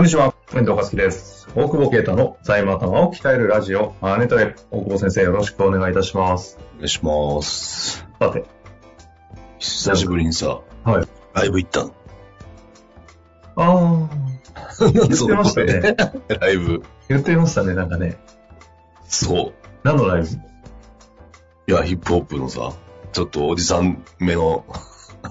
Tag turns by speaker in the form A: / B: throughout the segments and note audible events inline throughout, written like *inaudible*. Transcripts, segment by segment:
A: こんにちは、遠藤和樹です。大久保啓太の財務頭を鍛えるラジオ、マネトレ。大久保先生、よろしくお願いいたします。
B: お願いします。
A: さて、
B: 久しぶりにさ、
A: はい。
B: ライブ行ったの？
A: あー、*laughs* 言ってましたね。*laughs*
B: ライブ。
A: 言ってましたね、なんかね。
B: そう。
A: 何のライブ？
B: いや、ヒップホップのさ、ちょっとおじさん目の、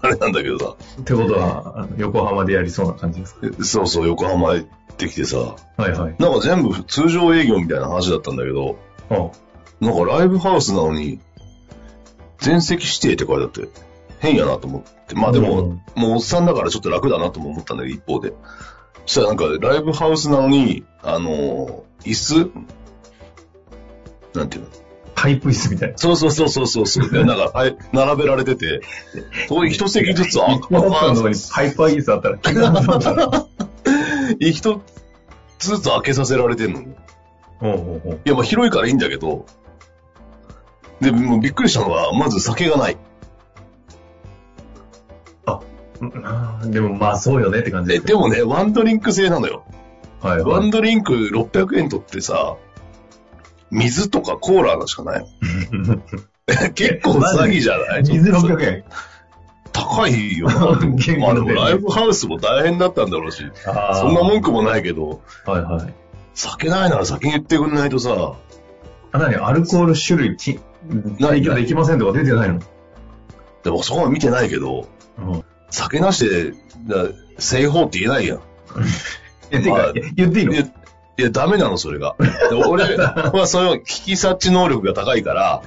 B: あれなんだけどさ、
A: ってことは、横浜でやりそうな感じですか？
B: そうそう、横浜行ってきてさ、
A: はいはい。
B: なんか全部通常営業みたいな話だったんだけど、
A: あ
B: なんかライブハウスなのに、全席指定って書いてあって、変やなと思って。まあでも、
A: うん。
B: もうおっさんだからちょっと楽だなとも思ったんだけど、一方で。そしたらなんか、ライブハウスなのに、あのー椅子？なんていうの？
A: パイプ椅子みたいな。
B: そうそうそうそうそうそう。でなんか、はい、並べられてて、こういう一席ずつ、あ、
A: ヒップホップのにパイプ椅子あったら、気が挟んだら。
B: 一つずつ開けさせられてんの。い
A: ほうほうほう
B: や、まあ広いからいいんだけど、で、もうびっくりしたのは、まず酒がない。
A: うんあーでもまあそうよねって感じ
B: え、
A: で。
B: でもね、ワンドリンク制なのよ。
A: はいはい
B: ワン。ドリンク600円取ってさ、水とかコーラのしかない。*laughs* 結構詐欺じゃない？
A: 水600円。
B: 高いよ。*laughs* な。
A: 結構
B: まあでもライブハウスも大変だったんだろうし、そんな文句もないけど、
A: はいはい。
B: 酒ないなら先に言ってくんないとさ、
A: あ、なにアルコール種類き、提供できませんとか出てないの？
B: でもそこは見てないけど、
A: うん。
B: 酒なしで、だ製法って言えないやん。*laughs*
A: え、て
B: まあ
A: か、言っていいの？
B: いや、ダメなの、それが。で俺 *laughs* はその聞き察知能力が高いから、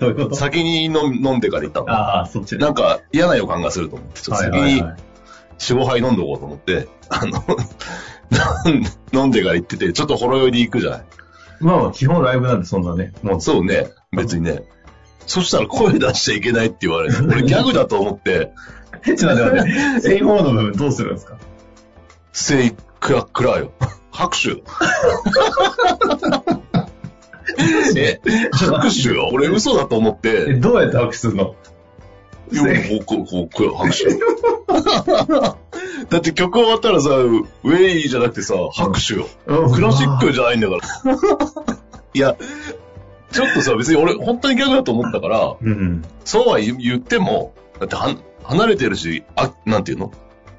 A: どういう
B: 先に飲んでから行ったの。
A: ああ、そっち
B: なんか嫌な予感がすると思って、ちょっと先に4、5杯飲んどこうと思って、あの、*laughs* 飲んでから行ってて、ちょっとほろ酔いで行くじゃない。
A: まあまあ、基本ライブなんでそんなね。もう、
B: そうね、別にね。そしたら声出しちゃいけないって言われる。*laughs* 俺ギャグだと思って、
A: ちょっと待って待って。製法の部分どうするんですか？
B: せい、くら、くらよ。*laughs* 拍手。え、*laughs* 拍手よ。俺嘘だと思っ
A: え、
B: て、
A: どうやって拍手するの？
B: いやこう、こう、こう、拍手。*laughs* だって曲終わったらさ、ウェイじゃなくてさ、拍手よ。クラシックじゃないんだから。いや、ちょっとさ、別に俺、本当にギャグだと思ったから、
A: うん。
B: そうは言言っても、だっては離れてるし、あ、なんていうの？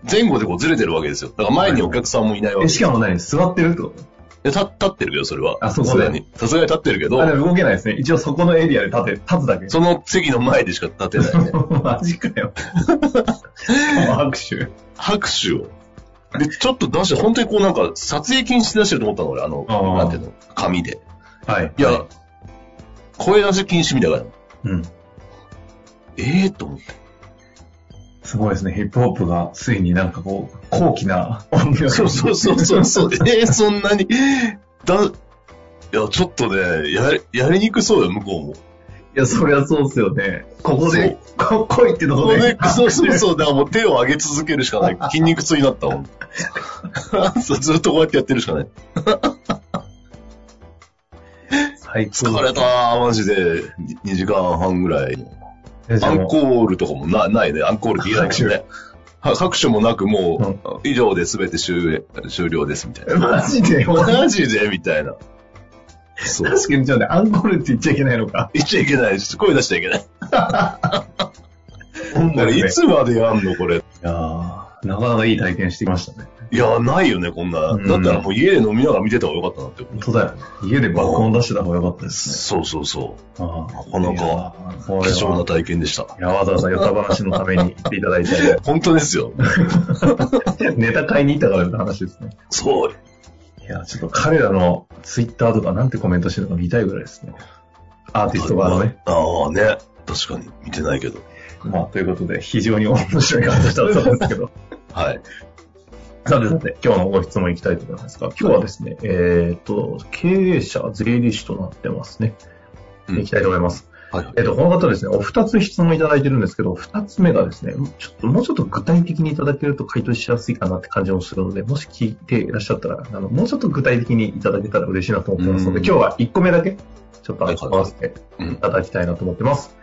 B: 前後でこうずれてるわけですよ。だから前にお客さんもいないわけ
A: え、
B: です
A: しかも何？座ってるってこ
B: で立立ってるけど、それは。
A: あそこで
B: さすがに。さすがに立ってるけ
A: とあ、で
B: ど、
A: も動けないですね。一応そこのエリアで立て、立つだけ。
B: その席の前でしか立てないね。*laughs*
A: マジかよ。*laughs* 拍手。
B: 拍手を。で、ちょっと出して、本当にこうなんか、撮影禁止で出してると思ったの、俺、あの、
A: あー
B: なんていうの、紙で。
A: はい。
B: いや、声出し禁止みたいな。
A: うん。
B: ええー、と思って。
A: すごいですね。ヒップホップがついになんかこう、高貴な音楽
B: そうそうそうそうそう。*laughs* えー、そんなに、だ、いや、ちょっとね、やり、やりにくそうよ、向こうも。
A: いや、そりゃそうっすよね。ここで、こ来いってとこで。
B: これそうそうそう。だからもう手を上げ続けるしかない。筋肉痛になったもん。*laughs* そうずっとこうやってやってるしかない。
A: 最高
B: 疲れたー、マジで。2時間半ぐらい。アンコールとかもなないね。アンコールって言えないからね。*laughs* は拍手もなくもう、以上で全て終終了ですみたいな。*laughs*
A: マジで？
B: マジでみたいな。そう。
A: 確かに、じゃあね、アンコールって言っちゃいけないのか？
B: 言っちゃいけないし、声出しちゃいけない。*laughs* いつまでやんのこれ。
A: いやーなかなかいい体験してきましたね。
B: いや、ないよね、こんな。
A: うん
B: だったらもう家で飲みながら見てた方がよかったなって。
A: 本当だよね。家で爆音出してた方がよかったです
B: そうそうそ
A: ね。あ
B: なかなか。貴重な。体験でした。
A: いや、わざわざヨタ話のために言っていただいて、*laughs*
B: 本当ですよ。*laughs*
A: ネタ買いに行ったからの話ですね。
B: そう。
A: いや、ちょっと彼らのツイッターとかなんてコメントしてるのか見たいぐらいですね。アーティスト側のね。
B: ああね。確かに。見てないけど。
A: まあ、ということで、非常に面白い話だったんですけど。
B: はい。
A: さてさて、今日のご質問いきたいと思いますが、今日はですね、えっ、と、経営者税理士となってますね。
B: うん
A: いきたいと思います。
B: はいはい
A: えっ、と、この方ですね、お二つ質問いただいてるんですけど、二つ目がですね、ちょっと、もうちょっと具体的にいただけると回答しやすいかなって感じもするので、もし聞いていらっしゃったら、あの、もうちょっと具体的にいただけたら嬉しいなと思ってますので、
B: うん
A: 今日は一個目だけ、ちょっと合わせて
B: うん
A: いただきたいなと思ってます。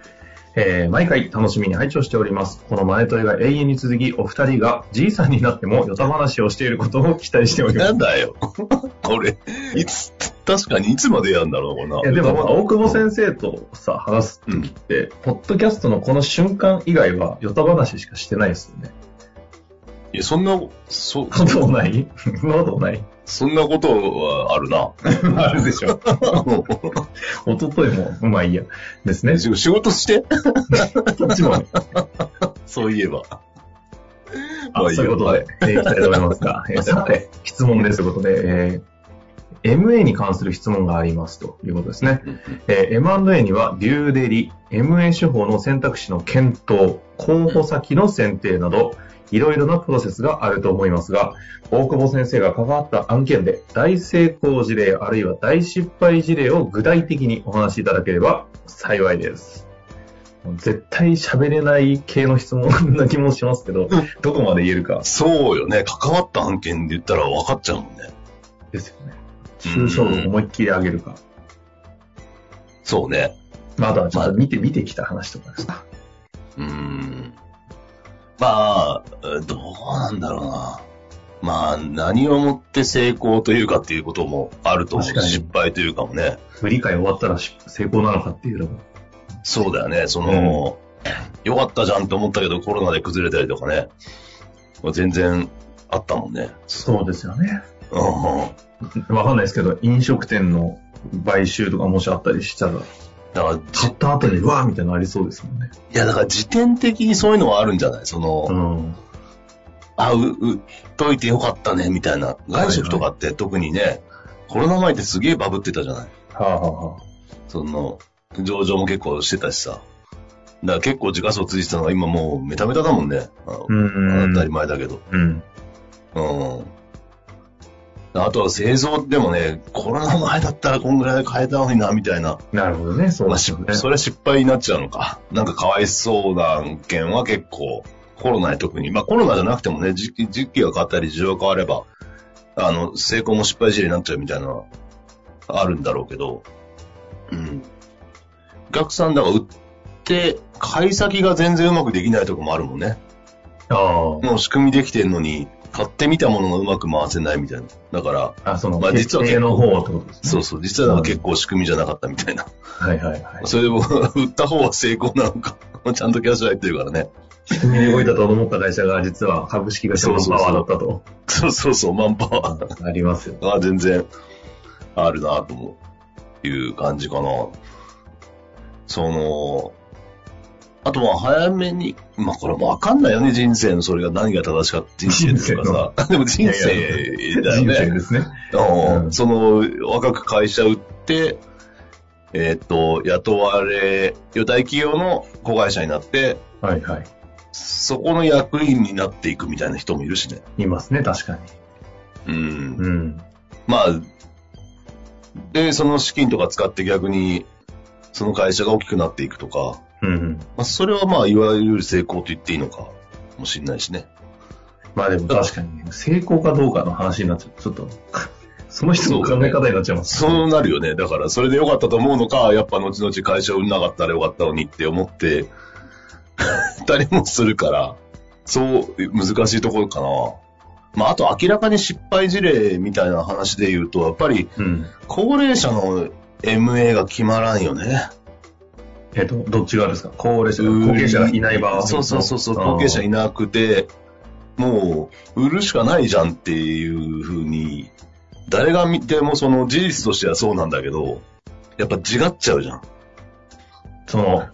A: えー毎回楽しみに拝聴しております。このマネトレが永遠に続き、お二人がじいさんになってもヨタ話をしていることを期待しております
B: な。んだよ。*laughs* これ、いつ、確かにいつまでやるんだろうな。
A: いやでも、まあ大久保先生とさ、話すときって、ポッドキャストのこの瞬間以外は、ヨタ話しかしてないですよね。
B: いや、そんな、そ、
A: そんなことない？そんなことない？
B: そんなことはあるな。*laughs*
A: あるでしょ。一昨日も、まあいいや。ですね。
B: 仕仕事して？
A: こっちもね、
B: そういえば。
A: あ
B: まあ
A: そういうことで、えーいきたいと思いますが、えーさて、質問ですということで、えー MA に関する質問がありますということですね。えー M&A にはデューデリ、MA 手法の選択肢の検討、候補先の選定など、いろいろなプロセスがあると思いますが、大久保先生が関わった案件で大成功事例あるいは大失敗事例を具体的にお話しいただければ幸いです。絶対喋れない系の質問な気もしますけど、どこまで言えるか
B: そうよね。関わった案件で言ったら分かっちゃうもんね。
A: ですよね。抽象度を思いっきり上げるか。
B: そうね。
A: まだちょっと見て、見てきた話とかですか。
B: うーん。まあ、どうなんだろうな。まあ、何をもって成功というかっていうこともあると思う。失敗というかもね。
A: 振り返終わったらし成功なのかっていうのも。
B: そうだよね。その、よかったじゃんと思ったけどコロナで崩れたりとかね。全然あったもんね。
A: そうですよね。
B: うん。
A: わかんないですけど、飲食店の買収とかもしあったりしたら、
B: だから、じ
A: 買った後に、うわーみたいなのありそうですもんね。
B: いや、だから時点的にそういうのはあるんじゃない？その、
A: うん。
B: あ、う、売っといてよかったね、みたいな。外食とかって特にね、コロナ前ってすげえバブってたじゃない？
A: はあ、はあはあ、
B: その、上場も結構してたしさ。だから結構時価総ついてたのが今もうメタメタだもんね。あの
A: うん
B: 当たり前だけど。
A: うん。
B: うん。あとは製造でもね、コロナ前だったらこんぐらいで買えたのにな、みたいな。
A: なるほどね。そう
B: まあ。それは失敗になっちゃうのか。なんかかわいそうな案件は結構、コロナに特に、まあコロナじゃなくてもね、時期時期が変わったり事情が変われば、あの、成功も失敗事例になっちゃうみたいなあるんだろうけど、うん。お客さんだから売って、買い先が全然うまくできないとこもあるもんね。
A: あ
B: もう仕組みできてんのに、買ってみたものがうまく回せないみたいな。だから、
A: あ。あ、その、
B: まあ実は
A: の方ってことですね。
B: そうそう、実はなんか結構仕組みじゃなかったみたいな。
A: はいはいはい。*laughs*
B: それでも、売った方は成功なのか。*laughs* ちゃんとキャッシュ入ってるからね。
A: 仕組みで動いたと思った会社が実は株式会社のパワーだったと。
B: そうそうそう、マンパワ
A: ありますよ。
B: ーが全然あるなと思う。いう感じかな。その、あとは早めに、まあこれもわかんないよね、人生のそれが何が正しかった人生とかさ。*laughs* でも人生だよ
A: 人生
B: ね。
A: ですね。
B: うん
A: うん
B: その、若く会社売って、えーっと、雇われ、大企業の子会社になって、
A: はいはい。
B: そこの役員になっていくみたいな人もいるしね。
A: いますね、確かに。
B: うん。
A: うん。
B: まあ、で、その資金とか使って逆に、その会社が大きくなっていくとか、
A: うんうん。
B: まあ、それはまあ、いわゆる成功と言っていいのかもしれないしね。
A: まあでも確かに、成功かどうかの話になっちゃう。ちょっと、*laughs* その人の考え方になっちゃいます。
B: そうなるよね。だから、それで良かったと思うのか、やっぱ後々会社を売んなかったらよかったのにって思って、*laughs* たりもするから、そう、難しいところかな。まあ、あと明らかに失敗事例みたいな話で言うと、やっぱり、
A: うん。
B: 高齢者の MA が決まらんよね。
A: えっと、どっち側ですか？高齢者が、後継者がいない場合。
B: そうそうそうそう、後継者いなくて、もう、売るしかないじゃんっていうふうに、誰が見てもその事実としてはそうなんだけど、やっぱ違っちゃうじゃん。
A: その、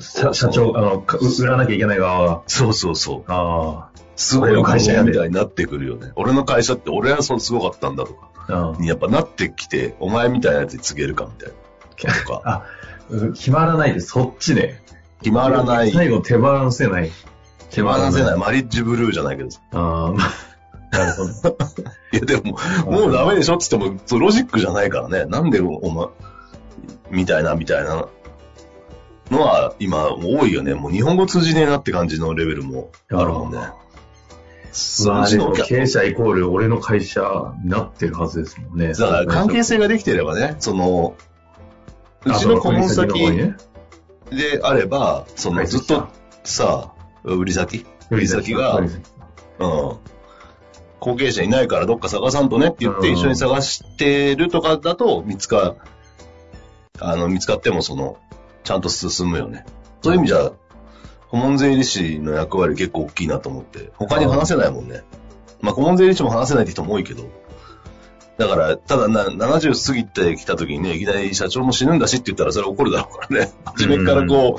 A: 社社長、あの、か売らなきゃいけない側が。
B: そうそうそう。
A: あ
B: すごい
A: 会社
B: みたいになってくるよね。俺の会社って俺はそうすごかったんだとか、
A: あ。うん
B: にやっぱなってきて、お前みたいなやつに告げるかみたいな。*laughs* とか。
A: 決まらないで、そっちで。
B: 決まらない。
A: 最後手放せない。
B: 手放せない。マリッジブルーじゃないけど。
A: ああ、まあ、なるほど。*laughs*
B: いや、でも、もうダメでしょって言っても、ロジックじゃないからね。なんでお前、みたいな、みたいなのは、今、多いよね。もう日本語通じねえなって感じのレベルもあるもんね。
A: まあでも経営者イコール俺の会社になってるはずですもんね。
B: だから関係性ができてればね、その、うちの顧問先であれば、そのずっとさ、売り先？売り先が、うん。後継者いないからどっか探さんとねって言って一緒に探してるとかだと見つか、あの、見つかってもその、ちゃんと進むよね。そういう意味じゃ、顧問税理士の役割結構大きいなと思って、他に話せないもんね。まあ、顧問税理士も話せないって人も多いけど、だから、ただな、70過ぎてきた時にね、いきなり社長も死ぬんだしって言ったらそれ怒るだろうからね。初めからこ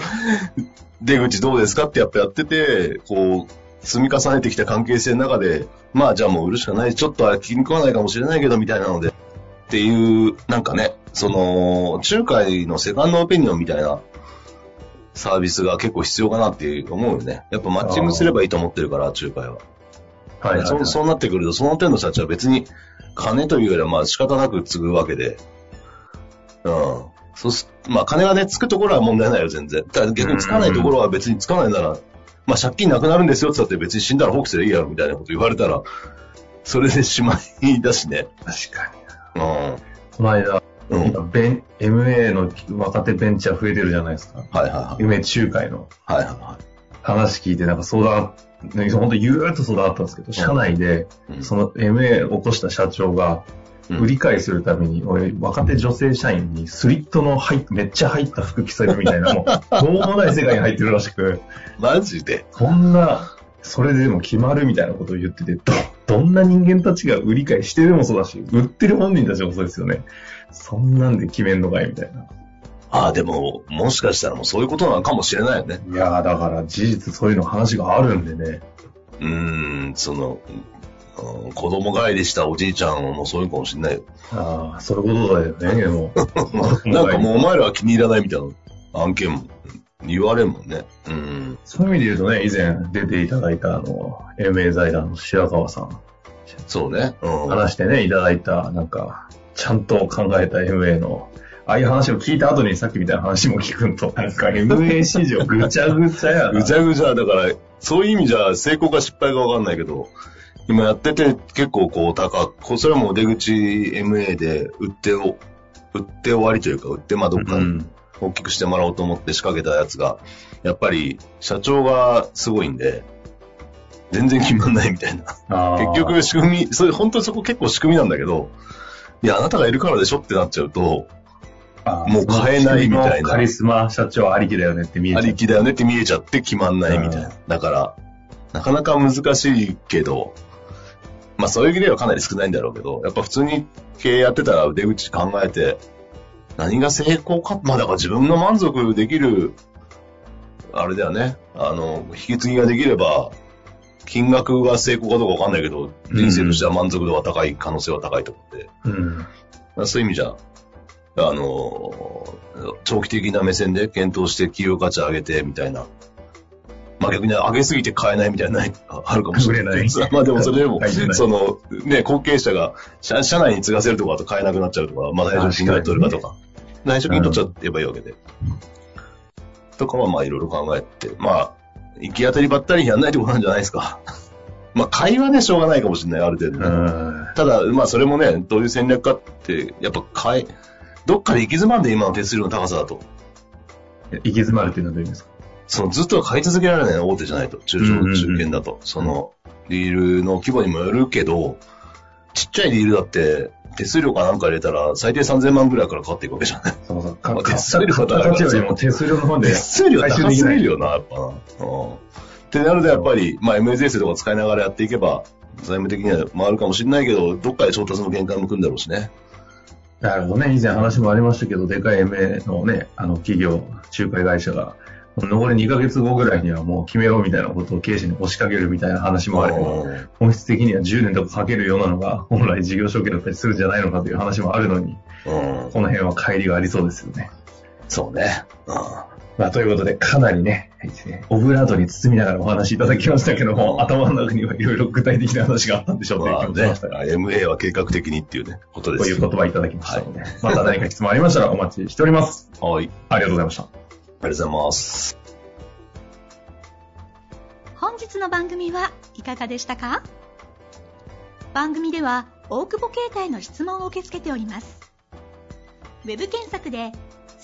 B: う、出口どうですかってやっぱやってて、こう、積み重ねてきた関係性の中で、まあじゃあもう売るしかない、ちょっとは気に食わないかもしれないけどみたいなので、っていう、なんかね、その、仲介のセカンドオピニオンみたいなサービスが結構必要かなって思うよね。やっぱマッチングすればいいと思ってるから、仲介は。はい、はいはい、そう。そうなってくると、その点の社長は別に金というよりはまあ仕方なく継ぐわけで。うん。そうす、まあ金がね、つくところは問題ないよ、全然。ただ逆につかないところは別につかないなら、まあ借金なくなるんですよって言って別に死んだら放棄すればいいやろみたいなこと言われたら、それでしまいだしね。
A: 確かに。うん。この間、うん、ベン MA の若手ベンチャー増えてるじゃないですか。
B: はいはいはい。
A: 夢仲介の。
B: はいはいはい。
A: 話聞いて、なんか相談、本当ゆーっと相談あったんですけど、社内で、その MA 起こした社長が、売り買いするために、俺、若手女性社員にスリットの入めっちゃ入った服着せるみたいな、もう、*laughs* どうもない世界に入ってるらしく。
B: マジで？
A: こんな、それでも決まるみたいなことを言ってて、ど、どんな人間たちが売り買いしてるもそうだし、売ってる本人たちもそうですよね。そんなんで決めんのかいみたいな。
B: ああ、でも、もしかしたらもうそういうことなのかもしれないよね。
A: いやだから事実そういうの話があるんでね。
B: うーん、その、子供帰りしたおじいちゃんもそういうかもしれないよ。
A: ああ、そういうことだよね、でも。*laughs*
B: なんかもうお前らは気に入らないみたいな案件も言われるもんね。うん。
A: そういう意味で言うとね、以前出ていただいたあの、英明財団の白川さん。
B: そうね。
A: うん、話してね、いただいた、なんか、ちゃんと考えた MA のああいう話を聞いた後にさっきみたいな話も聞くと、なんか MA 市場。*laughs* ぐちゃぐちゃやな。
B: ぐちゃぐちゃ、だから、そういう意味じゃ成功か失敗かわかんないけど、今やってて結構こう高く、それはもう出口 MA で売ってを、売って終わりというか、売ってまあどっか大きくしてもらおうと思って仕掛けたやつが、やっぱり社長がすごいんで、全然決まんないみたいな。結局仕組み、それ本当にそこ結構仕組みなんだけど、いや、あなたがいるからでしょってなっちゃうと、もう変えないみたいな。
A: カリスマ社長ありきだよねって見えちゃう。
B: ありきだよねって見えちゃって決まんないみたいな。だから、なかなか難しいけど、まあそういう意味ではかなり少ないんだろうけど、やっぱ普通に経営やってたら腕口考えて、何が成功か、まあだから自分の満足できる、あれだよね、あの、引き継ぎができれば、金額が成功かどうかわかんないけど、人生としては満足度が高い可能性は高いと思って。うん、そういう意味じゃ、あの、長期的な目線で検討して企業価値上げてみたいな。まあ逆に上げすぎて買えないみたいな、あるかもしれない。まあでもそれでも、その、ね、後継者が社社内に継がせるとかだと買えなくなっちゃうとか、まあ内職金が取るかとか、内職金取っちゃえばいいわけで。とかはまあいろいろ考えて、まあ、行き当たりばったりやんないってことなんじゃないですか。まあ会話でしょうがないかもしれない、ある程度、ね。ただ、まあそれもね、どういう戦略かって、やっぱ変え、どっかで行き詰まるんで、今の手数料の高さだと。
A: 行き詰まるっていうのはどういう意味ですか？
B: そのずっと買い続けられない大手じゃないと。中小、中堅だと。その、リールの規模にもよるけど、ちっちゃいリールだって、手数料かなんか入れたら、最低3000万ぐらいからかかっていくわけじゃない。そうそう。まあ、手数料
A: 高い。よりも手数料の方で。
B: 手数料高すぎるよな、やっぱな。うん。ってなると、やっぱり、まあ、MSS とか使いながらやっていけば、財務的には回るかもしれないけど、どっかで調達の限界もくんだろうしね。
A: なるほどね。以前話もありましたけど、でかい MA のね、あの企業、仲介会社が、残り2ヶ月後ぐらいにはもう決めろみたいなことを経営者に押しかけるみたいな話もあれば、本質的には10年とかかけるようなのが、*laughs* 本来事業承継だったりするんじゃないのかという話もあるのに、この辺は乖離がありそうですよね。
B: そうね。うん。
A: まあ、ということで、かなりね、オブラートに包みながらお話いただきましたけども、頭の中にはいろいろ具体的な話があったんでしょうという気もしましたが、
B: まあね、MA は計画的にっていうね、ことです。
A: こういう言葉いただきましたので、また何か質問ありましたらお待ちしております。
B: はい。
A: ありがとうございました。
B: ありがとうございます。
C: 本日の番組はいかがでしたか？番組では大久保携帯の質問を受け付けておりますウェブ検索で「